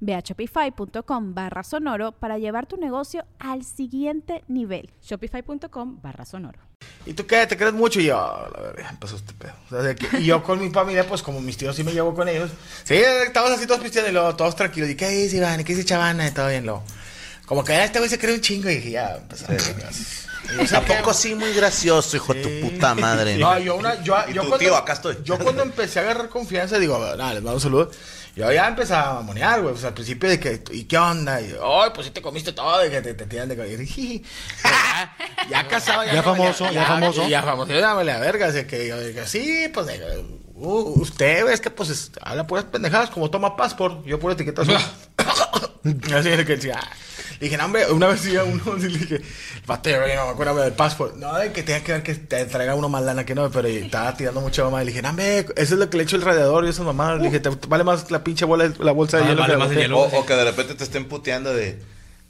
Ve a shopify.com barra sonoro para llevar tu negocio al siguiente nivel. Shopify.com barra sonoro. ¿Y tú qué? ¿Te crees mucho? Y yo, "Ah, la verdad, empezó este pedo. O sea, que- y yo con mi familia, pues como mis tíos sí me llevo con ellos. Sí, estábamos así todos pisteando y luego todos tranquilos. ¿Y qué dice Iván? ¿Y qué dice Chavana? Y todo bien, luego. Como que "Ah, este güey se cree un chingo y dije, ya, empezamos. Y yo sé ¿A que- poco sí muy gracioso, hijo de tu puta madre? No, yo, una, yo, yo tu cuando, tío, acá estoy. Yo cuando empecé a agarrar confianza, digo, nada, les mando un saludo. Yo ya empezaba a mamonear, güey. Pues al principio de que, ¿y qué onda? Y, ay, pues sí te comiste todo. Y que te, te tiran de cabello. Ya, ya casado, ya. Ya no, famoso, ya famoso. Ya famoso, ya dame la verga. Así que yo dije, sí, pues, uh, usted es que, pues, es- habla puras pendejadas, como toma passport. Yo pura etiqueta azul. Así de que decía, ah. Le dije, no, hombre, una vez iba uno, y le dije, vato, yo no me acuerdo del passport. No, de que tenía que ver que te traiga uno más lana que no, pero estaba tirando mucha mamá. Y le dije, no, hombre, eso es lo que le echo el radiador y esas mamadas. Le dije, te vale más la pinche bola, la bolsa de Ah, hielo. vale más el botella". hielo. O, o que de repente te estén puteando de,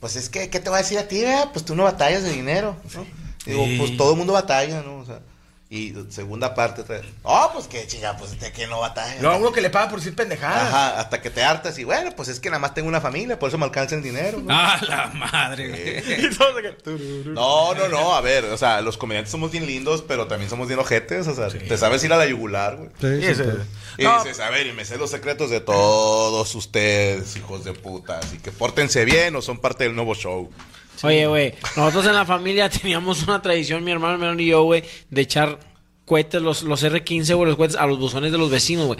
pues es que, ¿qué te va a decir a ti, vea? Pues tú no batallas de dinero, ¿no? Digo, Sí. pues todo el mundo batalla, ¿no? O sea, y segunda parte, otra vez, oh, pues que chinga, pues de que no batalla. No, a uno que le paga por decir pendejadas. Ajá, hasta que te hartas y bueno, pues es que nada más tengo una familia, por eso me alcanza el dinero. ¿no? Ah, la madre, güey. Y todos de que, tururú. No, no, no, a ver, o sea, los comediantes somos bien lindos, pero también somos bien ojetes, o sea, te sabes ir a la yugular, güey. Y ese- Y No, dices, a ver, y me sé los secretos de todos ustedes, hijos de puta, así que pórtense bien o son parte del nuevo show. Oye, güey, nosotros en la familia teníamos una tradición, mi hermano menor y yo, güey, de echar cohetes, los, los R15, güey, los cohetes a los buzones de los vecinos, güey.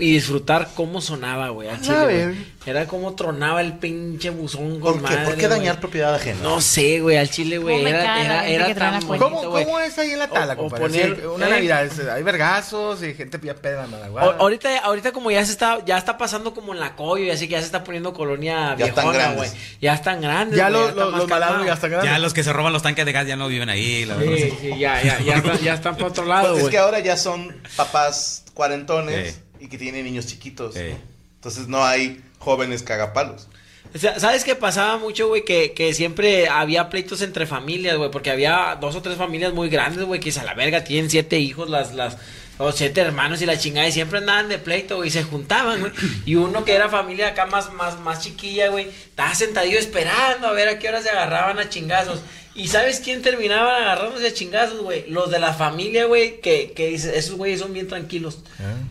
Y disfrutar cómo sonaba, güey, al chile, ver. güey. Era como tronaba el pinche buzón ¿Por con qué? madre, ¿Por qué dañar propiedad ajena? No sé, güey, al chile, güey. ¿Cómo me Era, la era, era tan bonito, ¿Cómo, güey. ¿Cómo es ahí en la tala, O- o compadre? poner- Sí, una ¿eh? Navidad, es- hay vergazos y gente pilla peda en ahorita, ahorita como ya se está, ya está pasando como en la coyo y así que ya se está poniendo colonia Ya están viejona, grandes. güey. Ya están grandes. Ya los, los, los malandros ya están grandes. Ya los que se roban los tanques de gas ya no viven ahí, la verdad. Sí, sí, ya, ya, ya, están, ya están por otro lado, Es que ahora ya son papás cuarentones y que tienen niños chiquitos. ¿no? Entonces no hay jóvenes cagapalos. O sea, ¿Sabes qué pasaba mucho, güey? Que, que siempre había pleitos entre familias, güey. Porque había dos o tres familias muy grandes, güey. Que a la verga, tienen siete hijos, las, las, los siete hermanos y la chingada. Y siempre andaban de pleito, güey. Y se juntaban, güey. Y uno que era familia acá más, más, más chiquilla, güey. Estaba sentadillo esperando a ver a qué hora se agarraban a chingazos. ¿Y sabes quién terminaban agarrándose a chingazos, güey? Los de la familia, güey, que, que dice, esos güeyes son bien tranquilos.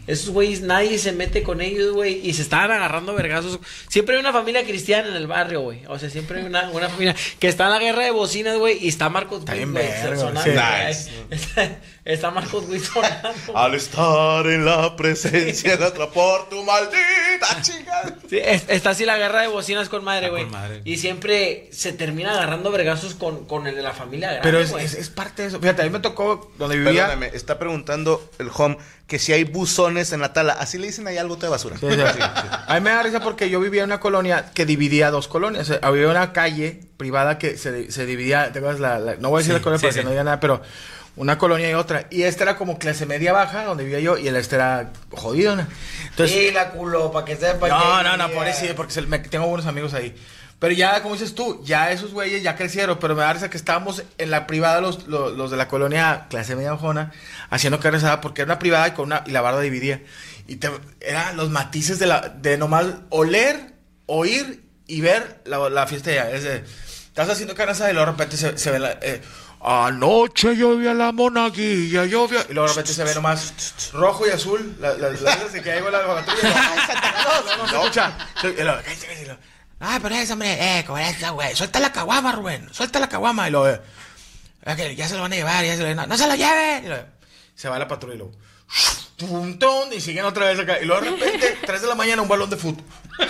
Esos güeyes, nadie se mete con ellos, güey, y se estaban agarrando vergazos. Siempre hay una familia cristiana en el barrio, güey. O sea, siempre hay una, una familia que está en la guerra de bocinas, güey, y está Marcos Está bien verga, sí. Nice. Está, Marcos Witt sonando. Al estar en la presencia de otra por tu maldita chingada. Sí, es- está así la guerra de bocinas con madre, Está güey. con madre. Y siempre se termina agarrando vergazos con, con el de la familia grande, Pero es, güey. es, es parte de eso. Fíjate, a mí me tocó donde vivía. Perdóname, está preguntando el home que si hay buzones en la tala. Así le dicen ahí algo de basura. Sí, sí, sí. A mí me da risa porque yo vivía en una colonia que dividía dos colonias. O sea, había una calle privada que se, se dividía. ¿te acuerdas? La, la- no voy a decir Sí, la colonia sí, para sí. que no diga nada, pero una colonia y otra. Y esta era como clase media baja, donde vivía yo, y el este era jodido. ¿no? Entonces, sí, la culo, para que sepa no, no, no, por eso, porque se- me- tengo buenos amigos ahí. Pero ya, como dices tú, ya esos güeyes ya crecieron, pero me da risa que estábamos en la privada, los, los, los de la colonia clase media bajona, haciendo carne asada, porque era una privada y, con una, y la barda dividía. Y te, eran los matices de, la, de nomás oler, oír y ver la, la fiesta ya. Es de, estás haciendo carne asada y luego de repente se, se ve la... eh, Anoche yo vi a la monaguilla, yo vi a... Y luego de repente se ve nomás rojo y azul, las la, la, las que hay con la patrulla. ¡Ay, Santa Claus! No, no se escucha. Y luego, cállate, cállate, y luego, Ay, pero esa, hombre, eh, con esa, güey. Suelta la caguama, Rubén. Suelta la caguama. Y luego, eh, "Ah, que ya se lo van a llevar, ya se lo van a... ¡No se lo lleven! Y luego, se va la patrulla y luego... tum, tum, y siguen otra vez acá. Y luego de repente, 3 de la mañana, un balón de fútbol.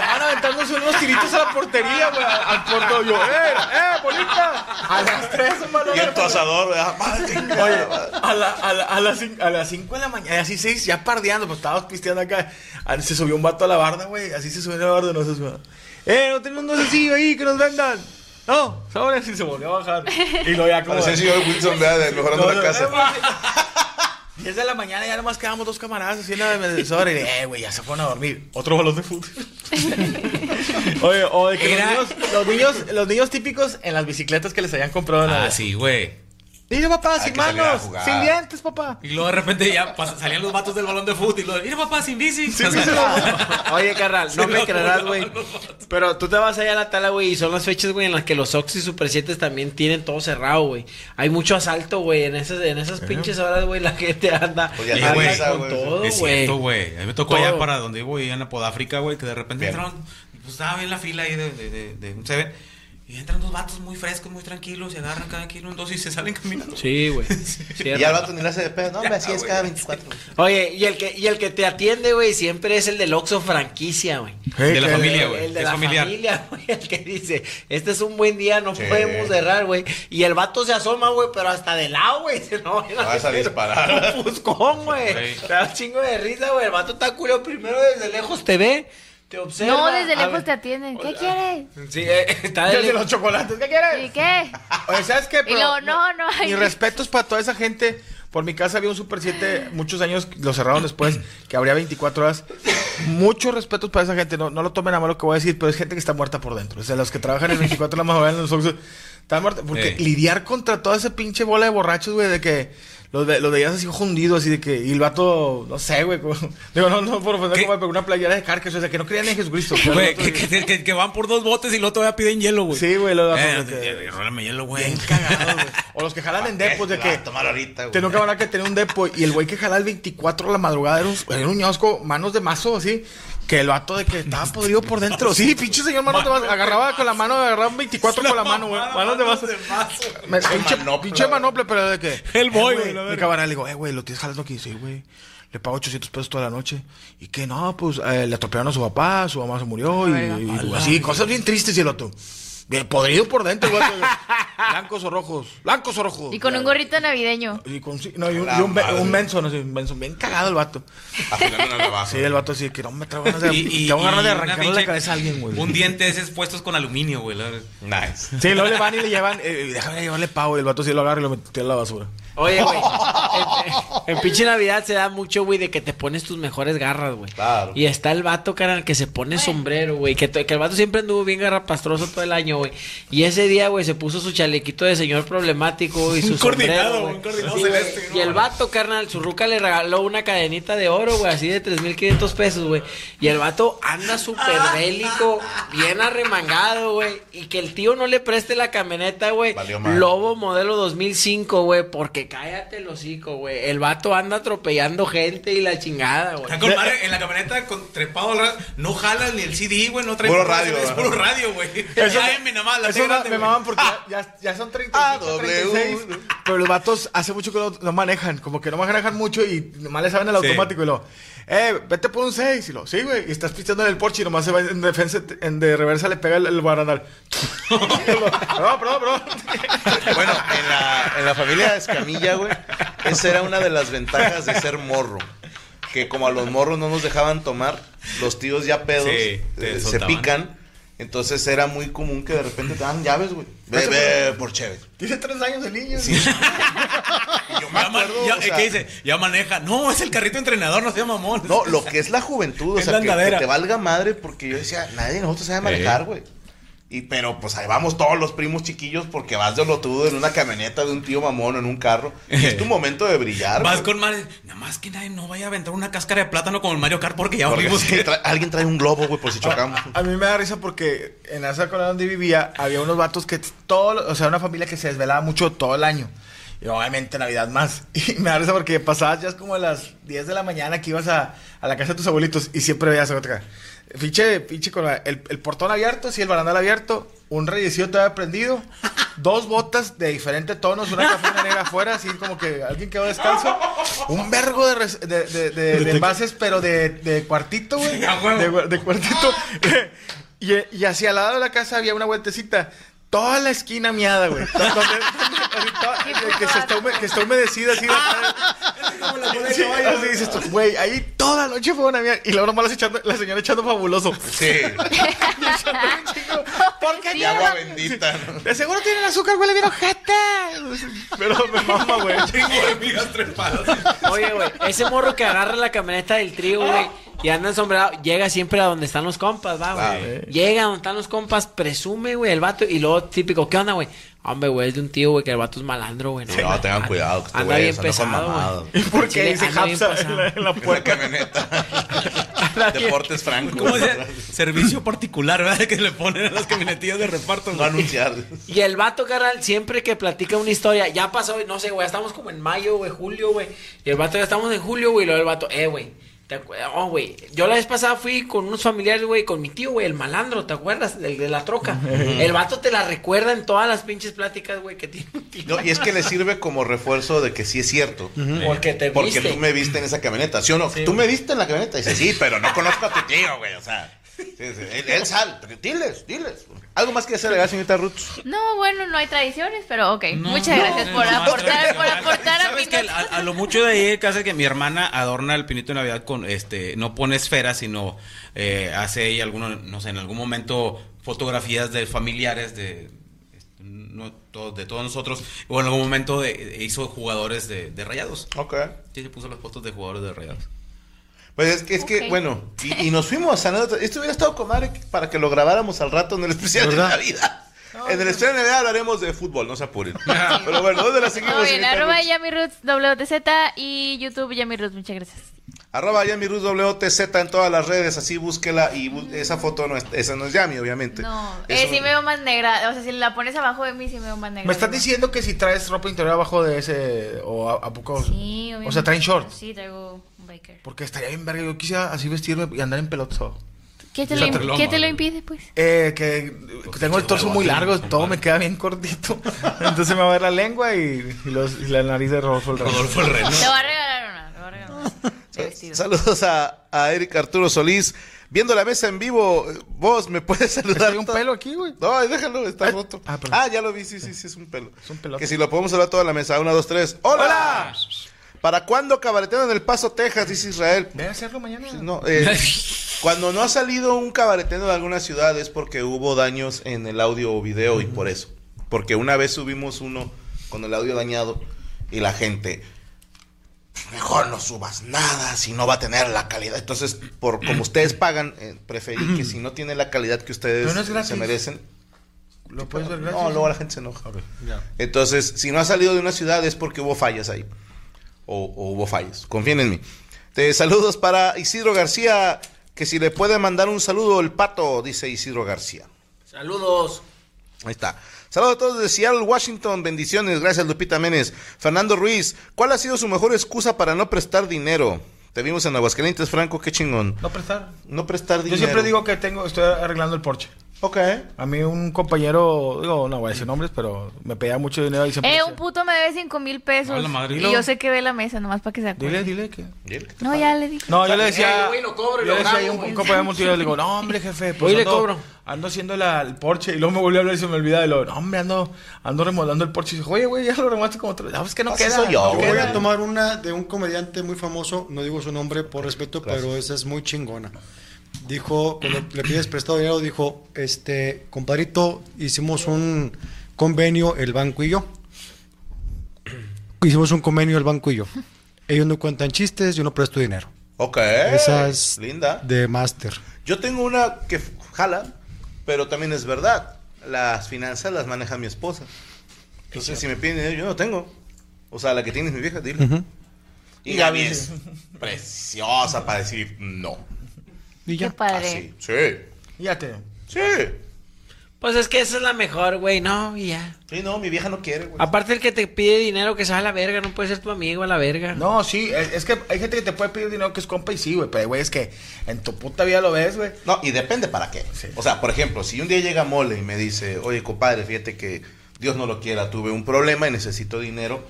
Estaban aventándose unos tiritos a la portería, güey. Al portero. Yo, ¡eh, eh, bolita! A las 3 un balón Y de asador, ¿verdad? Madre, chingada, Oye, a, la, a, la, a, las cin- a las 5 de la mañana, así 6, ya pardeando, pues estábamos pisteando acá. Ah, Se subió un vato a la barda, güey. Así se subió a la barda, no se subió. ¡Eh, no tenemos un docecillo ahí que nos vendan! No, sabes si se volvió a bajar. Y lo ya como. El señor Wilson, ¿verdad? De mejorando No, la no, casa. eh, güey. 10 de la mañana ya nomás quedamos dos camaradas en la medidora y eh, güey, ya se fueron a dormir. Otro balón de fútbol. Oye, o de que Era- los, niños, los niños, los niños típicos en las bicicletas que les habían comprado la Ah, sí, güey. Mira, papá, Hay sin manos, sin dientes, papá. Y luego de repente ya salían los vatos del balón de fútbol y luego, mira papá, sin bici. O sea, Oye, carnal, no me creerás, güey. Pero tú te vas allá a la tala, güey, y son las fechas, güey, en las que los Ox y Super 7 también tienen todo cerrado, güey. Hay mucho asalto, güey, en esas, en esas pinches horas, güey, la gente anda, Pues anda güey. con güey. todo, es güey. cierto, güey. A mí me tocó Todo. allá para donde ahí en la Podáfrica, güey, que de repente Bien. entraron, pues estaba bien la fila ahí de, de, de, de un Seven. Y entran dos vatos muy frescos, muy tranquilos, se agarran cada kilo un dos y se salen caminando. Sí, güey. Y ya el vato ni le hace de pedo. No, hombre, así es cada 24. Oye, y el que, y el que te atiende, güey, siempre es el del Oxxo franquicia, güey. De la familia, güey. El de Es la familiar. familia, güey. El que dice, este es un buen día, no Sí. podemos cerrar, güey. Y el vato se asoma, güey, pero hasta de lado, güey. Dice, No, Vas a disparar. Un fuscón, güey. Sí. Te da un chingo de risa, güey. El vato está culo primero desde lejos te ve, te observa. No, desde lejos ver. te atienden. ¿Qué quieres? Sí, eh, está de Desde lejos. los chocolates, ¿qué quieres? ¿Y qué? Oye, ¿sabes qué? Y luego, no, no hay. Mis respetos para toda esa gente. Por mi casa había un Super 7, muchos años lo cerraron después, que habría 24 horas. Muchos respetos para esa gente. No, no lo tomen a mal lo que voy a decir, pero es gente que está muerta por dentro. O sea, los que trabajan en 24 horas más o menos en los Oxxos, están muertos. Porque Sí. lidiar contra toda esa pinche bola de borrachos, güey, de que los, ve- los veías así hundidos, así de que. Y el vato, no sé, güey. como- digo, no, no por ofender, como, pero una playera de carcas, o sea, que no creían en Jesucristo. que Güey, que, que, que- que van por dos botes y luego todavía piden hielo, güey. Sí, güey, lo Eh, que- eh, rólame hielo, güey. Bien cagados, güey. O los que jalan en depos de que. tomar ahorita, güey. Tengo un camarada que tenía un depo y el güey que jalaba el 24 a la madrugada era un, era un ñosco, manos de mazo, así. Que el vato de que estaba podrido por dentro. Sí, pinche señor manos de mazo. Agarraba con la mano, agarraba un 24 con la mano, güey. Manos de mazo. Me- Pinche pinche manople, pero de que. El boy, eh, güey, la Mi verga. camarada le digo, eh, güey, lo tienes jalando aquí. Sí, güey. Le pago 800 pesos toda la noche. Y que no, pues eh, le atropellaron a su papá, su mamá se murió. Y, y así, cosas bien tristes y el otro. Podrido por dentro, güey. Blancos o rojos. Blancos o rojos. Y con un gorrito navideño. Y con, sí, no, y un, y un, un Benson, así, un Benson, bien cagado el vato. Afilando una navaja. Sí, el vato así, que no me traigo ganas de, Y, y, tengo ganas de arrancarle la cabeza a alguien, güey. Un diente de esos puestos con aluminio, güey. Nice. Sí, luego le van y le llevan, eh, déjame llevarle pavo, y el vato sí lo agarra y lo mete a la basura. Oye, güey. En, en pinche Navidad se da mucho, güey, de que te pones tus mejores garras, güey. Claro. Y está el vato, carnal, que se pone sombrero, güey. Que, que el vato siempre anduvo bien garrapastroso todo el año, güey. Y ese día, güey, se puso su chalequito de señor problemático y su Un coordinado, sombrero, un coordinado Sí, güey. celeste. Y el vato, carnal, su ruca le regaló una cadenita de oro, güey, así de 3.500 pesos, güey. Y el vato anda súper bélico, bien arremangado, güey. Y que el tío no le preste la camioneta, güey. Lobo modelo 2005, güey. Porque cállate el hocico, güey. El vato anda atropellando gente y la chingada, güey. Está con madre en la camioneta con trepado al radio. No jala ni el CD, güey. No trae Puro radio, Es puro radio, güey. Eso Ya me- M nada más, la Eso me, grande, me güey. maman porque ya, ya son 30, Ah, doble 36, U. pero los vatos hace mucho que no, no manejan, como que no manejan mucho y nomás le saben el Sí. automático y lo, eh, vete por un 6 y lo, sí, güey, y estás pisteando en el Porsche y nomás se va en defensa, en de reversa le pega el, el barandal. perdón, perdón, perdón. Bueno, en la, en la familia Escamilla, güey, esa era una de las ventajas de ser morro. Que como a los morros no nos dejaban tomar, los tíos ya pedos Sí, eh, se pican. Entonces era muy común que de repente te dan llaves, güey. Ve, ve por chévere. Tiene 3 años el niño. Sí. Y yo me Ya acuerdo, ya- o sea, ¿Qué dice? Ya maneja. No, es el carrito entrenador, no sea mamón. No, lo que es la juventud, o sea, que, te valga madre, porque yo decía, nadie de nosotros sabe manejar, Eh. Y pero pues ahí vamos todos los primos chiquillos porque vas de lotudo en una camioneta de un tío mamón en un carro. Y es tu momento de brillar. Vas con madre. Nada más que nadie no vaya a aventar una cáscara de plátano como el Mario Kart porque ya si tra- alguien trae un globo, güey, por si chocamos. A mí me da risa porque en esa colonia donde vivía había unos vatos que todo, o sea, una familia que se desvelaba mucho todo el año. Y obviamente Navidad más. Y me da risa porque pasabas ya es como a las 10 de la mañana que ibas a, a la casa de tus abuelitos y siempre veías a otra. Pinche, pinche con la- el, el portón abierto, así el barandal abierto un reyecillo todavía prendido, dos botas de diferentes tonos, una café negra afuera, así como que alguien quedó descalzo, un vergo de, res- de, de- de- envases, pero de, de cuartito, güey, de cuartito, y, y hacia al lado de la casa había una vueltecita. Toda la esquina miada, güey. Donde- donde- toda- que, se está hume- que está humedecida así. Sí, así dices tú, güey, ahí toda la noche fue una mierda. Y luego nomás la, echando- la señora echando fabuloso. Sí. ¿Por qué Y agua bendita. ¿no? De seguro tienen azúcar, huele bien ojete. Pero me mama, güey. Oye, güey, ese morro que agarra la camioneta del trío, güey, y anda ensombrado, llega siempre a donde están los compas, va, güey. Llega a donde están los compas, presume, güey, el vato, y luego típico, ¿qué onda, güey? Hombre, güey, es de un tío, güey, que el vato es malandro, güey. Sí, no, tengan cuidado, que este Anda bien anda con pesado, güey. ¿Por qué dice bien Hapsa en la, en la Una puerta? camioneta. Deportes Franco. ¿Cómo se Servicio particular, ¿verdad? Que le ponen a las camionetillas de reparto. No güey. anunciar. Y el vato, carnal, siempre que platica una historia, ya pasó, no sé, güey, estamos como en mayo, güey, julio, güey. Y el vato, ya estamos en julio, güey, y luego el vato, eh, güey. ¿Te acu- Oh, güey. Yo la vez pasada fui con unos familiares, güey, con mi tío, güey, el malandro, ¿te acuerdas? El de la troca. el vato te la recuerda en todas las pinches pláticas, güey, que tiene un tío. No, y es que le sirve como refuerzo de que sí es cierto. Porque te Porque viste. tú me viste en esa camioneta, ¿sí o no? tú me viste en la camioneta. Dice, sí, pero no conozco a tu tío, güey. O sea, sí, sí, él, él pero Diles, diles. ¿Algo más que hacer, señorita Ruth? No, bueno, no hay tradiciones, pero ok. No, Muchas no, gracias no, por aportar, no, por aportar a mi ¿Sabes que a, a lo mucho de ahí que hace que mi hermana adorna el pinito de Navidad con, este, no pone esferas, sino eh, hace ahí alguno, no sé, en algún momento fotografías de familiares de, este, no, de todos nosotros, o en algún momento de- hizo jugadores de, de rayados. Ok. Sí, se puso las fotos de jugadores de rayados. Pues es que, es que bueno, y, y nos fuimos a anécdota. Esto hubiera estado con madre para que lo grabáramos al rato en el especial de. Navidad. en el especial de Navidad hablaremos de fútbol, no se apuren. Pero bueno, ¿dónde la seguimos? Todo bien, arroba Ruth? Yami Roots WTZ y YouTube Yami Roots, muchas gracias. Arroba Yami Ruth WTZ en todas las redes, así búsquela y bu- esa foto no es, esa no es Yami, obviamente. No, Es eh, sí me veo más negra, o sea, si la pones abajo de mí sí me veo más negra. Me estás diciendo que si traes ropa interior abajo de ese. O a, a poco. Sí, obviamente. O sea, traen shorts. Sí, traigo biker. Porque estaría bien verga. Yo quisiera así vestirme y andar en pelotas. ¿Qué te, O lo, sea, imp- te lo ¿qué te lo impide, pues? Eh, que tengo el torso muy largo, todo me queda bien cortito. Entonces me va a ver la lengua y, y los- y la nariz de Rodolfo el Rey. Rodolfo el Reno. Te voy a regalar una, te voy a regalar una. Vestido. Saludos a, a Eric Arturo Solís. Viendo la mesa en vivo, vos me puedes saludar. Hay un pelo aquí, güey. No, déjalo, está Ah, roto. ah. Ah, ya lo vi, sí, sí, sí, es un pelo. Es un pelote. Que si lo podemos hablar toda la mesa. Una, dos, tres. ¡Hola! ¿Para cuándo cabaretero en El Paso, Texas? Dice Israel. Ve a hacerlo mañana. No, eh, cuando no ha salido un cabaretero de alguna ciudad es porque hubo daños en el audio o video y por eso. Porque una vez subimos uno con el audio dañado y la gente, mejor no subas nada si no va a tener la calidad. Entonces, por como ustedes pagan, eh, preferí que si no tiene la calidad que ustedes no se merecen. Lo puedes ver gratis. No, luego la gente se enoja. Entonces, si no ha salido de una ciudad es porque hubo fallas ahí. O, o hubo fallas. Confíen en mí. Te saludos para Isidro García. Que si le puede mandar un saludo el pato, dice Isidro García. Saludos. Ahí está. Saludos a todos de Seattle, Washington. Bendiciones. Gracias, Lupita Méndez. Fernando Ruiz. ¿Cuál ha sido su mejor excusa para no prestar dinero? Te vimos en Aguascalientes, Franco. Qué chingón. No prestar. No prestar Yo dinero. siempre digo que tengo, estoy arreglando el Porsche. Ok. A mí un compañero, digo, no voy a decir nombres, pero me pedía mucho dinero y siempre Eh, decía, un puto me debe cinco mil pesos. Hola, madre. y yo sé que ve la mesa, nomás para que se acuerde. Dile, dile que... No, ya le dije. No, yo le Eh, decía. güey, lo cobro y yo lo le decía grabo, a un, güey. compañero multinivel, le digo, no, hombre, jefe, pues Hoy le ando, cobro. ando haciendo la, el Porsche. Y luego me volvió a hablar y se me olvida. Y luego, no, hombre, ando, ando remodelando el Porche. Y dice, oye, güey, ya lo remolaste como tres. No, es que no Así queda. soy yo, no Yo voy queda". a tomar una de un comediante muy famoso, no digo su nombre por respeto, pero esa es muy chingona. Dijo, cuando le pides prestado dinero, dijo, este, compadrito, hicimos un convenio el banco y yo. Hicimos un convenio el banco y yo. Ellos no cuentan chistes, yo no presto dinero. Ok. Esa es Linda. de máster. Yo tengo una que jala, pero también es verdad. Las finanzas las maneja mi esposa. Entonces, si me piden dinero, yo no tengo. O sea, la que tiene es mi vieja, dile. Y Gaby es preciosa para decir no. Y Qué ya. padre. Así. Sí. Ya te. Sí. Pues es que esa es la mejor, güey, no, y ya. Sí, no, mi vieja no quiere, güey. Aparte el que te pide dinero que se va a la verga, no puede ser tu amigo a la verga. No, sí, es, es que hay gente que te puede pedir dinero que es compa y sí, güey. Pero, güey, es que en tu puta vida lo ves, güey. No, y depende para qué. Sí. O sea, por ejemplo, si un día llega Mole y me dice, oye, compadre, fíjate que Dios no lo quiera, tuve un problema y necesito dinero,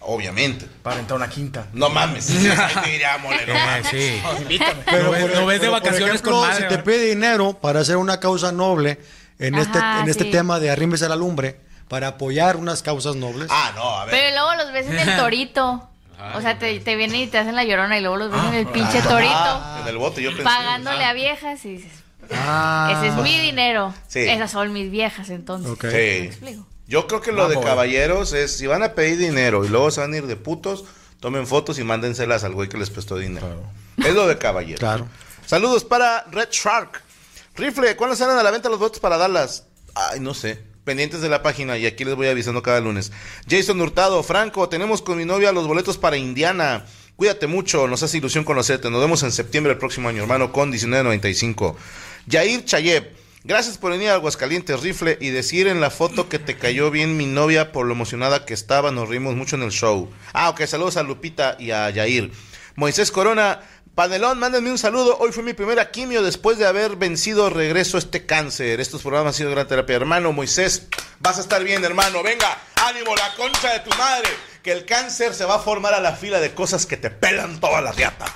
obviamente. Para entrar a una quinta. No mames. Ahí te diría Mole, no Eh, mames. sí. Invítame. Ves- por- lo ves de pero, por vacaciones ejemplo, con madre, Si te pide dinero para hacer una causa noble en este, en este sí. tema de arrímese a la lumbre, para apoyar unas causas nobles. Ah, no, a ver. Pero luego los ves en el torito. O sea, te, te vienen y te hacen la llorona y luego los ves en el pinche torito. Ah, en el bote yo pensé. pagándole a viejas y dices, Ah, ese es mi dinero. Sí. Esas son mis viejas entonces. Ok. ¿Me Sí. explico? Yo creo que lo de caballeros es, si van a pedir dinero y luego se van a ir de putos, tomen fotos y mándenselas al güey que les prestó dinero. Es lo de caballeros. Claro. Saludos para Red Shark. Rifle, ¿cuándo salen a la venta los votos para darlas? Ay, no sé. Pendientes de la página y aquí les voy avisando cada lunes. Jason Hurtado, Franco, tenemos con mi novia los boletos para Indiana. Cuídate mucho, nos hace ilusión conocerte. Nos vemos en septiembre del próximo año, hermano, con 1995. Yair Chayeb, gracias por venir a Aguascalientes, Rifle, y decir en la foto que te cayó bien mi novia por lo emocionada que estaba. Nos rimos mucho en el show. Ah, ok, saludos a Lupita y a Yair. Moisés Corona, Panelón, mándenme un saludo. Hoy fue mi primera quimio después de haber vencido regreso este cáncer. Estos programas han sido gran terapia. Hermano Moisés, vas a estar bien, hermano. Venga, ánimo, la concha de tu madre. Que el cáncer se va a formar a la fila de cosas que te pelan toda la riata.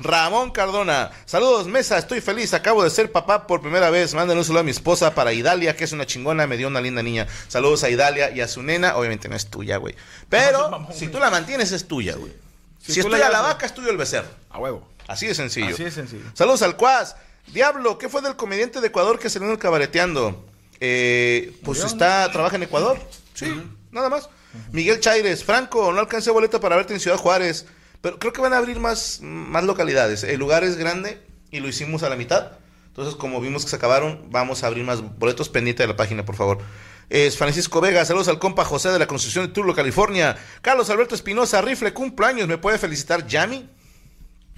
Ramón Cardona, saludos mesa, estoy feliz, acabo de ser papá por primera vez, mándenle un saludo a mi esposa para Idalia, que es una chingona, me dio una linda niña. Saludos a Idalia y a su nena, obviamente no es tuya, güey. Pero si tú la mantienes es tuya, güey. Si, Si es tuya la vaca, es tuyo el becerro. A huevo. Así de sencillo. Así de sencillo. Saludos al Cuas. Diablo, ¿qué fue del comediante de Ecuador que se el cabareteando? Eh, pues está, trabaja en Ecuador. Sí, nada más. Miguel Chaires, Franco, no alcancé boleto para verte en Ciudad Juárez. Pero creo que van a abrir más, más localidades. El lugar es grande y lo hicimos a la mitad. Entonces, como vimos que se acabaron, vamos a abrir más boletos pendiente de la página, por favor. Es Francisco Vega, saludos al compa José de la Construcción de Turlo, California. Carlos Alberto Espinosa, rifle, cumpleaños. ¿Me puede felicitar Yami?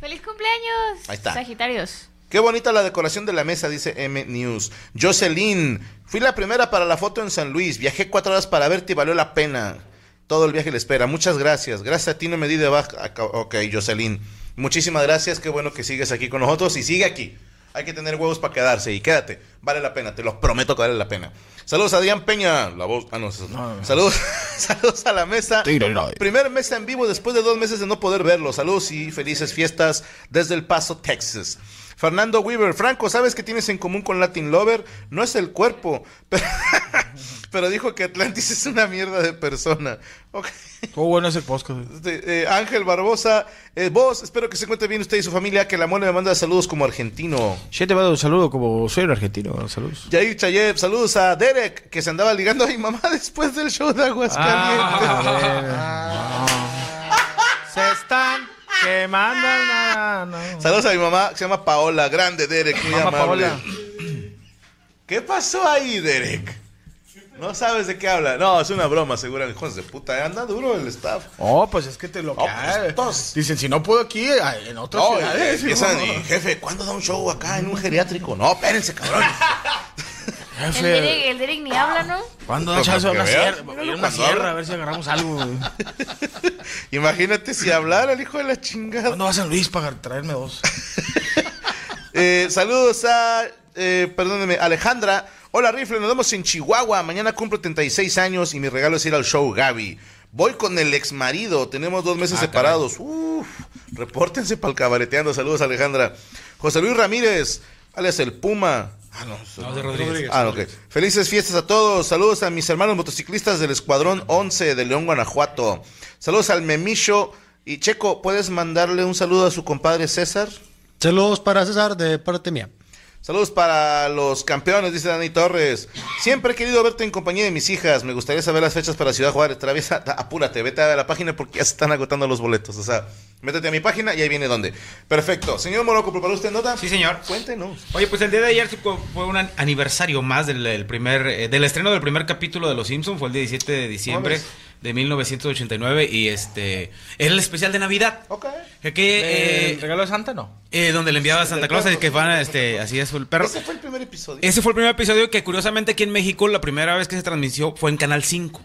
¡Feliz cumpleaños! Ahí está. Sagitarios. Qué bonita la decoración de la mesa, dice M News. Jocelyn, fui la primera para la foto en San Luis. Viajé cuatro horas para verte y valió la pena. Todo el viaje le espera. Muchas gracias. Gracias a ti no me di de baja. Acá- Ok, Jocelyn. Muchísimas gracias. Qué bueno que sigues aquí con nosotros y sigue aquí. Hay que tener huevos para quedarse y quédate. Vale la pena, te lo prometo que vale la pena. Saludos a Adrián Peña. La voz. Ah, no, no. Saludos, saludos a la mesa. Primer mesa en vivo después de dos meses de no poder verlo. Saludos y felices fiestas desde El Paso, Texas. Fernando Weaver, Franco, ¿sabes qué tienes en común con Latin Lover? No es el cuerpo, pero, pero dijo que Atlantis es una mierda de persona. Ok. Estuvo bueno ese podcast. güey. Este, eh, Ángel Barbosa, eh, vos, espero que se encuentre bien usted y su familia, que la mole me manda saludos como argentino. Yo te mando un saludo como soy un argentino. Saludos. Yair Chayev, saludos a Derek, que se andaba ligando a mi mamá después del show de Aguascalientes. Se están quemando. No, no. Saludos a mi mamá, que se llama Paola, grande Derek, muy Mamá amable. Paola. ¿Qué pasó ahí, Derek? No sabes de qué habla. No, es una broma, seguro. Hijos de puta, anda duro el staff. Oh, pues es que te lo pues, todos. Dicen, si no puedo aquí, en otras No, ciudades. empiezan y, jefe, ¿cuándo da un show acá en un geriátrico? No, espérense, cabrón. El Jefe, Derek, el Derek ni habla, ¿no? ¿Cuándo Pues, da chance a una sierra? Una sierra, a ver si agarramos algo. Imagínate si hablara el hijo de la chingada. ¿Cuándo vas a San Luis para traerme dos? Eh, saludos a, eh, perdóneme, Alejandra. Hola, Rifle, nos vemos en Chihuahua. Mañana cumplo 36 años y mi regalo es ir al show Gaby. Voy con el ex marido. Tenemos dos meses Ah, separados. Uf, repórtense para el cabareteando. Saludos, Alejandra. José Luis Ramírez, alias el Puma. Ah, no, No, de Rodríguez. Ah, ok. Felices fiestas a todos. Saludos a mis hermanos motociclistas del Escuadrón 11 de León, Guanajuato. Saludos al Memicho. Y Checo, ¿puedes mandarle un saludo a su compadre César? Saludos para César de parte mía. Saludos para los campeones, dice Dani Torres. Siempre he querido verte en compañía de mis hijas. Me gustaría saber las fechas para Ciudad Juárez. Traviesa, apúrate, vete a la página porque ya se están agotando los boletos. O sea, métete a mi página y ahí viene dónde. Perfecto. Señor Moroco, ¿preparó usted nota? Sí, señor. Cuéntenos. Oye, pues el día de ayer fue un an- aniversario más del, del primer, eh, del estreno del primer capítulo de Los Simpsons, fue el 17 de diciembre. De 1989 y este era el especial de Navidad. Ok. Que, que, ¿El eh, regalo de Santa no? eh, donde le enviaba a Santa Claus perro. que van este así es el perro. Ese fue el primer episodio. Ese fue el primer episodio que curiosamente aquí en México la primera vez que se transmitió fue en Canal 5.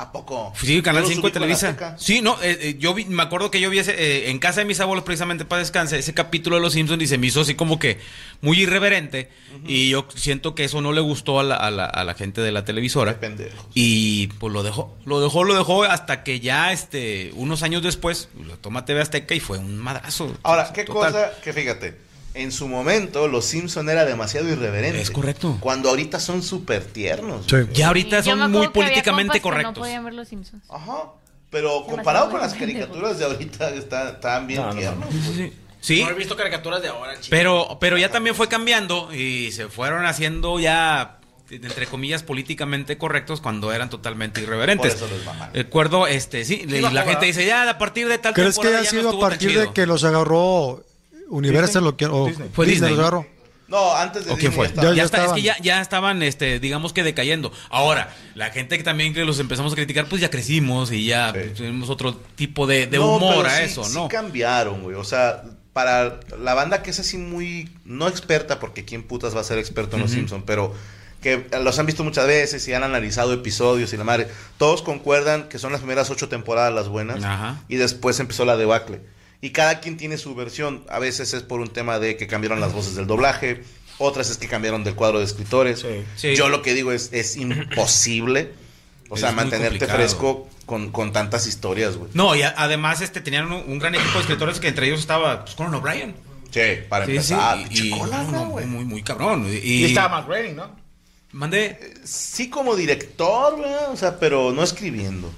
¿A poco? Sí, Canal Yo lo 5 de Televisa. Sí, no, eh, eh, yo vi, me acuerdo que yo vi ese, eh, en casa de mis abuelos precisamente para descanse ese capítulo de Los Simpsons y se me hizo así como que muy irreverente y yo siento que eso no le gustó a la, a la- a la gente de la televisora pendejos. y pues lo dejó, lo dejó, lo dejó hasta que ya este unos años después lo toma TV Azteca y fue un madrazo. Ahora, qué Total. cosa que fíjate, en su momento los Simpson era demasiado irreverente. Es correcto. Cuando ahorita son súper tiernos. Sí. Ya ahorita son muy que había políticamente correctos. No podían ver los Simpsons. Ajá. Pero Demasiado comparado con las caricaturas de ahorita, está- están bien tiernos. Sí, sí. Sí. No he visto caricaturas de ahora, chico. Pero, pero ya también fue cambiando y se fueron haciendo ya, entre comillas, políticamente correctos cuando eran totalmente irreverentes. Por eso mamaron. Recuerdo, este, sí, y la gente dice, ya a partir de tal ¿Crees que no sido a partir chido". de que los agarró Universal o, que, o Disney. Fue Disney. agarró? No, antes de ¿O quién Disney fue? ya estaba. Ya, Ya está, es estaban. que ya, ya estaban, este, digamos que decayendo. Ahora, la gente que también que los empezamos a criticar, pues ya crecimos y ya Sí. tenemos otro tipo de, de No, humor pero a sí- eso, sí ¿no? cambiaron, güey. O sea, para la banda que es así muy, no experta, porque quién putas va a ser experto en los Simpsons, pero que los han visto muchas veces y han analizado episodios y la madre, todos concuerdan que son las primeras ocho temporadas las buenas Ajá. y después empezó la debacle. Y cada quien tiene su versión. A veces es por un tema de que cambiaron las voces del doblaje, otras es que cambiaron del cuadro de escritores. Sí. Sí. Yo lo que digo es, es imposible, o Es sea, mantenerte complicado. fresco con, con tantas historias, güey. No, y a- además este, tenían un, un gran equipo de escritores que entre ellos estaba pues, Conan O'Brien. Sí, para Sí, empezar, y, y- Conan, no, no, güey. muy, muy cabrón. Y, Y estaba Matt Groening, ¿no? Mandé. Sí como director, ¿verdad? O sea, pero no escribiendo.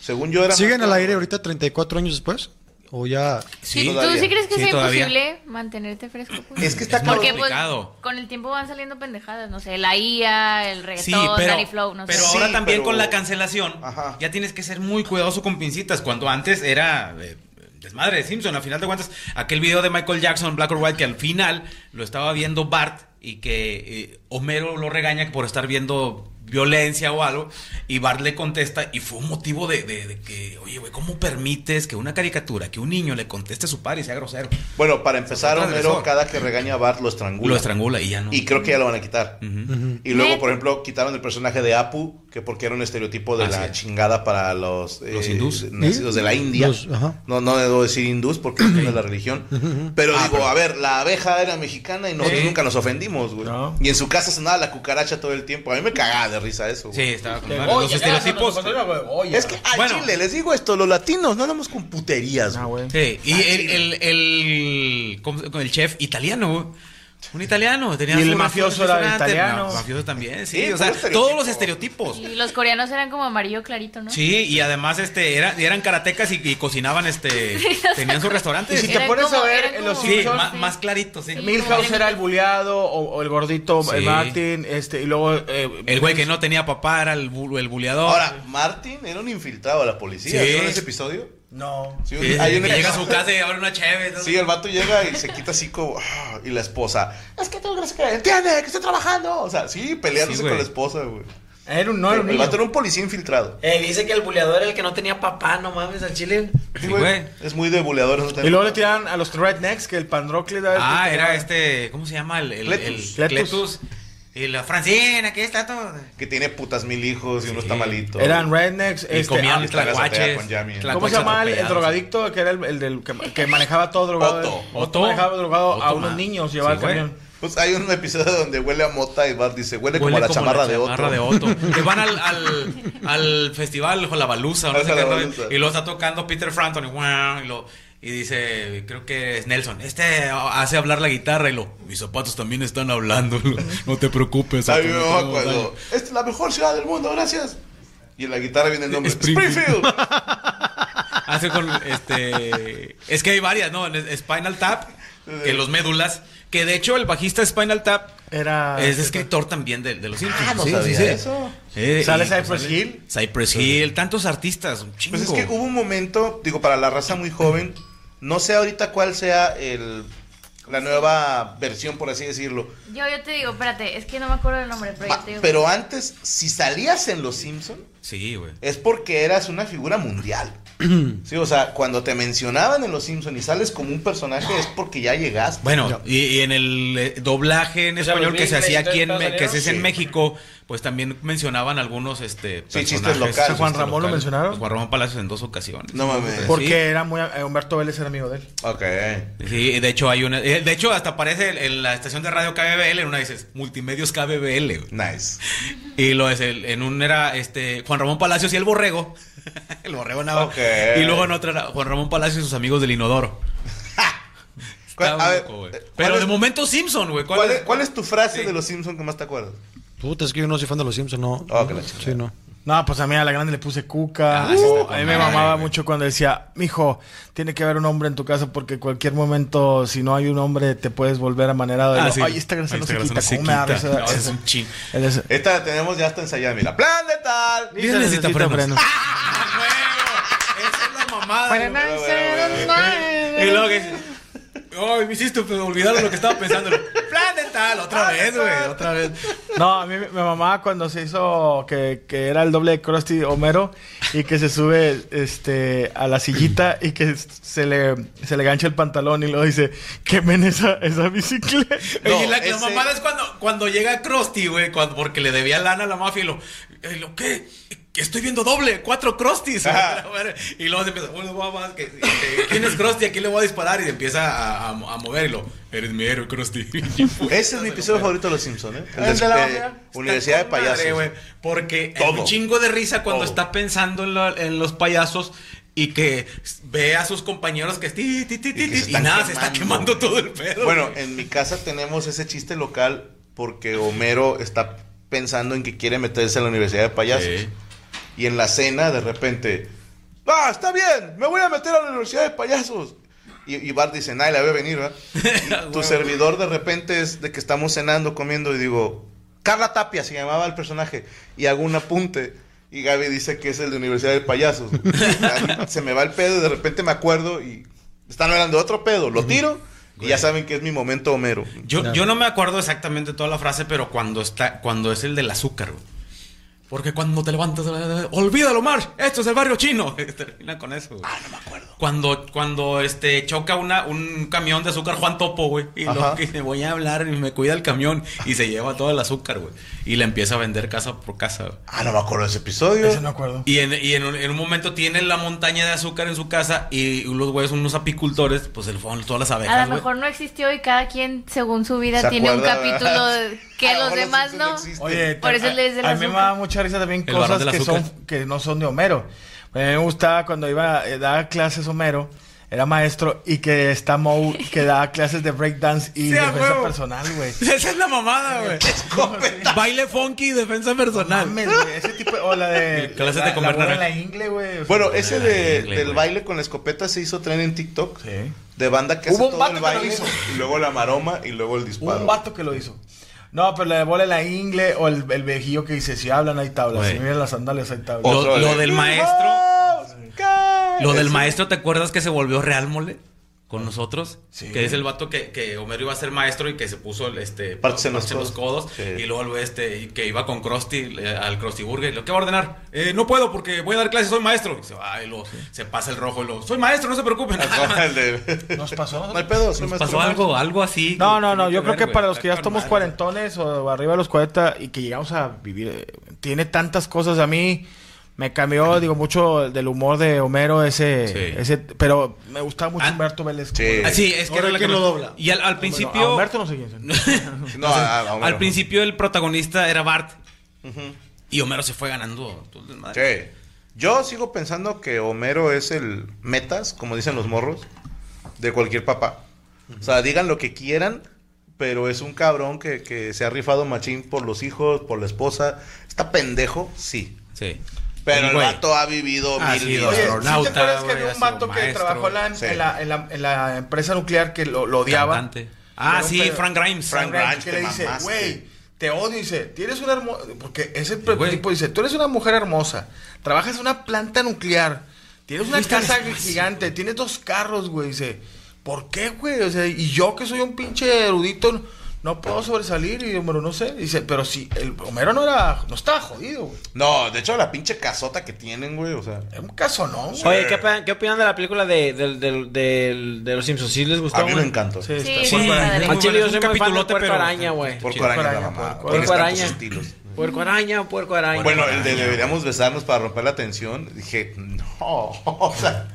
Según yo era... ¿Siguen al aire ahorita 34 años después? ¿O ya...? Sí, ¿Tú todavía. sí crees que Sí, sea todavía. imposible mantenerte fresco? pues? Es que está Es Porque cabrón. pues, complicado. con el tiempo van saliendo pendejadas, no sé, la IA, el Sí, reggaetón, pero, Danny Flow, no pero sé. Sí, ahora también pero- con la cancelación, Ajá. ya tienes que ser muy cuidadoso con pincitas. Cuando antes era eh, desmadre de Simpson, al final de cuentas, aquel video de Michael Jackson, Black or White, que al final lo estaba viendo Bart y que eh, Homero lo regaña por estar viendo violencia o algo, y Bart le contesta, y fue un motivo de, de- de que, oye, güey, ¿cómo permites que una caricatura, que un niño le conteste a su padre y sea grosero? Bueno, para empezar, Homero cada que regaña a Bart lo estrangula. Lo estrangula y ya no. Y creo que ya lo van a quitar. Y luego, por ejemplo, quitaron el personaje de Apu, que porque era un estereotipo de Así la es. chingada para los, Los hindús. nacidos de la India. Los- no, no debo decir hindús porque no es la religión. Pero Ah, digo, pero- a ver, la abeja era mexicana y nosotros nunca nos ofendimos, güey. No. Y en su casa sonaba la cucaracha todo el tiempo. A mí me cagaba de risa eso, Sí, güey. estaba con madre. Los estereotipos. Es que al Bueno. chile, les digo esto, los latinos no andamos con puterías, Ah, güey. güey. Sí, y el, el, el, ¿cómo- con el chef italiano, un italiano. Tenía Y el mafioso era italiano. ma- Mafioso también, sí. Sí, o sea, puro estereotipo. todos los estereotipos. Y los coreanos eran como amarillo clarito, ¿no? Sí, y además este era, eran karatecas y, y cocinaban este tenían sus restaurantes. Y si te pones a ver los como- sí, más clarito, sí. Sí. Milhouse era el buleado o, o el gordito Sí. Martin, este, y luego eh, El güey que no tenía papá era el, bu- el buleador. Ahora, Martin era un infiltrado a la policía. Sí. ¿Vieron ese episodio? No. Sí, Sí, hay un que llega a su casa y abre una chévere. Sí, el vato llega y se quita así como. ah, y la esposa. Es que crees que. Entiende, que estoy trabajando. O sea, sí, peleándose Sí, con la esposa, güey. Era un no era un el niño. vato era un policía infiltrado. Eh, dice que el buleador era el que no tenía papá, no mames, al chile. Sí, güey. Es muy de buleador. eso Y luego le tiran a los rednecks que el Pandrocle Ah, era este, ¿cómo se llama? El, el, Cletus. el- Cletus. Cletus. Y la Francina, aquí está todo. Que tiene putas mil hijos y uno Sí. está malito. Eran rednecks, Y este, comían ah, tlacuaches. con. ¿Cómo se llama el, el drogadicto que era el, el del que, que manejaba todo drogado? Otto. Otto manejaba drogado a Otto, unos niños, llevaba Sí, el güey. camión. Pues hay un episodio donde huele a mota y Bart dice, huele, como a la chamarra de otro. chamarra de Otto. que van al, al, al festival La Balusa, no sé qué, y lo está tocando Peter Frampton y, y, lo, y dice, creo que es Nelson, este hace hablar la guitarra y lo, mis zapatos también están hablando, no te preocupes. Mamá tenemos cuando, daño". Esta es la mejor ciudad del mundo, gracias. Y en la guitarra viene el nombre. Springfield. Springfield. Hace con este. Es que hay varias, ¿no? En Spinal Tap, que los médulas. Que de hecho el bajista de Spinal Tap Era es escritor también de, de los Simpsons. Ah, no Sí, sabía sí, sí. eso. Eh, Sale pues, Cypress Hill. Cypress Hill, tantos artistas, un chingo. Pues es que hubo un momento, digo, para la raza muy joven, no sé ahorita cuál sea el, la nueva versión, por así decirlo. Yo, yo te digo, espérate, es que no me acuerdo del nombre, pero Va, yo te digo. pero antes, si salías en Los Simpson, Sí, güey. es porque eras una figura mundial. Sí, o sea, cuando te mencionaban en Los Simpson y sales como un personaje es porque ya llegaste. Bueno, y, y en el eh, doblaje en O sea, español que se hacía aquí en, Me- que se hace en. México, pues también mencionaban algunos este Sí, chistes personajes. locales. ¿Juan Ramón lo mencionaron? Pues Juan Ramón Palacios en dos ocasiones. No mames. Sí. Porque era muy. eh, Humberto Vélez era amigo de él. Ok. Sí, de hecho hay una. eh, De hecho, hasta aparece en- la estación de radio KBBL, en una dices Multimedios KBBL. Nice. Y lo es el, en un era este Juan Ramón Palacios y el Borrego. el Borrego nada. Ok. Y luego en otra era Juan Ramón Palacios y sus amigos del Inodoro. ¿Cuál, Está a ver, loco, eh, Pero ¿cuál de momento Simpson, güey. ¿Cuál, es, cuál es tu frase Sí. de Los Simpson que más te acuerdas? Puta, es que yo no soy fan de los Simpsons, no. Oh, que la chingada. Sí, no. No, pues a mí a la grande le puse cuca. Ah, Uh, a mí me mamaba güey. mucho cuando decía, mijo, tiene que haber un hombre en tu casa porque cualquier momento, si no hay un hombre, te puedes volver amanerado. Ah, sí. Ay, esta grasa no esta se quita. no ¿Cómo me da se. No, es un chin. es- Esta la tenemos ya hasta ensayada, mira. ¡Plan de tal! Ni necesita frenos. frenos. Esa es la mamada. Y luego que dice, Ay, me hiciste olvidar lo que estaba pensando. Plan de tal, otra vez, güey, otra vez. No, a mí me me mamaba cuando se hizo que, que era el doble de Krusty Homero y que se sube este a la sillita y que se le, se le gancha el pantalón y luego dice, quemen esa, esa bicicleta. Oye, No, la, la ese- mamada es cuando, cuando llega Krusty, güey, cuando- porque le debía lana a la mafia y lo, eh, ¿lo qué? Que Estoy viendo doble, cuatro. Ajá. y luego se empieza, bueno, va, va, que- que- ¿quién es Krusty? ¿A quién le voy a disparar? Y empieza a, a, a mover y lo, eres mi héroe, Krusty. Ese es mi episodio favorito de Los Simpson, ¿eh? ¿El de la de- mafia? Universidad de madre, Payasos. porque es un chingo de risa cuando Todo. está pensando en, lo- en los payasos y que ve a sus compañeros que ti, ti, ti, Y que y nada, se está quemando. quemando todo el pedo. Bueno, güey. en mi casa tenemos ese chiste local porque Homero está pensando en que quiere meterse a la Universidad de Payasos. Sí. Y en la cena, de repente, ¡ah, está bien! ¡Me voy a meter a la Universidad de Payasos! Y, y Bart dice, nadie la ve venir, ¿verdad? Y tu servidor de repente es de que estamos cenando, comiendo, y digo, Carla Tapia se llamaba el personaje, y hago un apunte. Y Gaby dice que es el de Universidad de Payasos. Se me va el pedo y de repente me acuerdo y están hablando de otro pedo. Lo tiro y ya saben que es mi momento Homero. Yo, yo no me acuerdo exactamente toda la frase, pero cuando está, cuando es el del azúcar, güey. Porque cuando te levantas, olvídalo, Marsh, esto es el barrio chino. Termina con eso, güey. Ah, no me acuerdo. Cuando, cuando este choca una, un camión de azúcar Juan Topo, güey. Y lo Ajá. que me voy a hablar y me cuida el camión. Y se lleva todo el azúcar, güey. Y le empieza a vender casa por casa, güey. Ah, no me acuerdo de ese episodio. Ese no acuerdo. Y, en, y en, un, en un momento tiene la montaña de azúcar en su casa y los güeyes son unos apicultores, pues se le fueron todas las abejas, A lo güey. mejor no existió y cada quien, según su vida, ¿Se tiene un capítulo verdad? que A los demás no. Oye, Por eso a, le dice el a mí me da mucha risa también El cosas que son, que no son de Homero. A mí me gustaba cuando iba a dar clases Homero, era maestro y que está Moe que da clases de breakdance y Sí, defensa huevo. personal, güey. Esa es la mamada, güey. Baile funky y defensa personal. Mames, güey, ese tipo o la de Clases la, de comer la la ingle, güey. o sea, Bueno, ese de, ingle, del güey. baile con la escopeta se hizo tren en TikTok. Sí. De banda que Hubo hace un todo vato el que lo baile hizo. y luego la maroma y luego el Hubo disparo. un vato que lo hizo. No, pero la de bola en la ingle o el, el viejillo que dice, si hablan hay tablas, si miran las sandalias hay tablas. Lo, del maestro. Lo del maestro, ¿te acuerdas que se volvió real, mole? Con nosotros. Sí. Que es el vato que, que Homero iba a ser maestro y que se puso el, este, Parches en los los codos. Sí. Y luego este, y que iba con Krusty eh, al Krusty Burger. ¿Lo que va a ordenar? "Eh, no puedo porque voy a dar clases, soy maestro. Y se va y luego se pasa el rojo y luego, soy maestro, no se preocupen. ¿Nos pasó? No hay pedo, soy Nos maestro. pasó algo, algo así. No, no, no. Yo creo ver, que para los que ya estamos cuarentones o arriba de los 40 y que llegamos a vivir, eh, tiene tantas cosas. A mí me cambió, digo, mucho del humor de Homero ese, Sí. ese pero me gustaba mucho Ah, Humberto Vélez. sí. Ah, sí, es que era la ¿quién que- lo dobla? Y al, al Bueno, principio. a Humberto no sé quién es. No, a- a Homero. al principio el protagonista era Bart. Y Homero se fue ganando todo el desmadre. Sí. Yo sigo pensando que Homero es el metas, como dicen los morros, de cualquier papá. O sea, digan lo que quieran, pero es un cabrón que, que se ha rifado machín por los hijos, por la esposa. Está pendejo, sí. Sí. Pero el vato ha vivido ha mil vidas. ¿sí astronauta, te acuerdas que había ha un vato que maestro. trabajó en la, Sí. en, la, en, la, en la empresa nuclear que lo, lo odiaba? Cantante. Ah, sí, pedo. Frank Grimes. Frank Frank Grimes, que te le dice, güey, te odio. Dice, tienes una hermosa. Porque ese tipo dice, tú eres una mujer hermosa, trabajas en una planta nuclear, tienes una casa gigante, tienes dos carros, güey. Dice, ¿por qué, güey? O sea, y yo que soy un pinche erudito, no puedo sobresalir. Y Homero, no sé. Dice, pero sí, el Homero no era, no estaba jodido, güey. No, de hecho, la pinche casota que tienen, güey, o sea. Es un caso, ¿no? güey. Oye, ¿qué, opinan- qué opinan de la película de, del- del- del- de los Simpsons? ¿Sí les gustó? A mí me güey? encantó. Sí, Sí, está- sí, padre. buena. Al chile yo Es un soy muy fan de capitulote, Puerco pero- Araña, güey. Puerco Puerco araña, araña, la mamá. puerco Tienes araña. estilos. Puerco araña, puerco araña. Bueno, el de deberíamos besarnos para romper la tensión. Dije, no, o sea,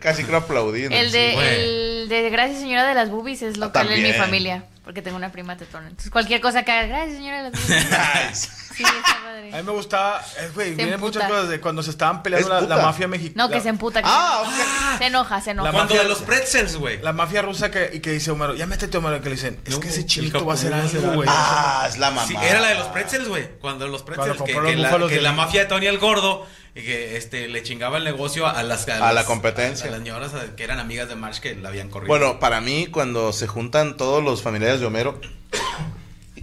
casi creo aplaudí. en El de, el de Gracias Señora de las Boobies es lo que en mi familia. Porque tengo una prima tetona. Entonces cualquier cosa que haga, Gracias Señora de las Boobies. Ay, Sí, está padre. A mí me gustaba, eh, güey, vienen emputa. muchas cosas de cuando se estaban peleando Es la, la mafia mexicana. No, que se emputa. que Ah, se, ok. se enoja, se enoja. La mafia- de los pretzels, güey. La mafia rusa que, y que dice Homero, ya métete Homero, que le dicen, es No, que ese el chinito va a hacer algo, güey. Ah, es la mamá. Sí, era la de los pretzels, güey. Cuando los pretzels, Cuando que, compró que los la, búfalos que de- la mafia de Tony el Gordo, y que este, le chingaba el negocio a las... A la las- competencia. A, las señoras a- que eran amigas de Marsh que la habían corrido. Bueno, para mí, cuando se juntan todos los familiares de Homero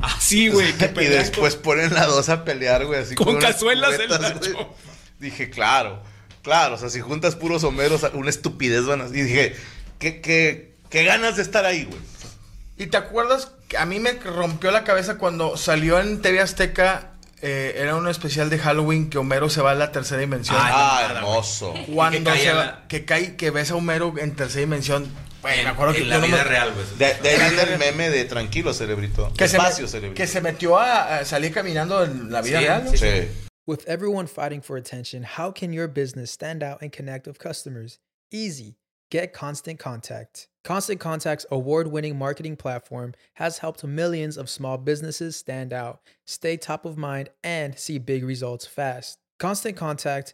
Ah, sí, güey. y después ponen la dos a pelear, güey, así Con cazuelas en cubetas, la chopa. Dije, claro, claro, o sea, si juntas puros Homeros, una estupidez van a... Y dije, ¿qué, qué, qué ganas de estar ahí, güey? ¿Y te acuerdas? que A mí me rompió la cabeza cuando salió en TV Azteca, eh, era un especial de Halloween que Homero se va a la tercera dimensión. Ah, mamada, hermoso. cuando que cae se va- la- que cae, que ves a Homero en tercera dimensión. Güey, me acuerdo en que la vida me- real, güey. De, de ahí viene el meme de tranquilo, cerebrito. que se, me- cerebrito. que se metió a, a salir caminando en la vida Sí, real. ¿no? sí. Sí. With everyone fighting for attention, how can your business stand out and connect with customers? Easy. Get Constant Contact. Constant Contact's award winning marketing platform has helped millions of small businesses stand out, stay top of mind, and see big results fast. Constant Contact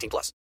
18 plus.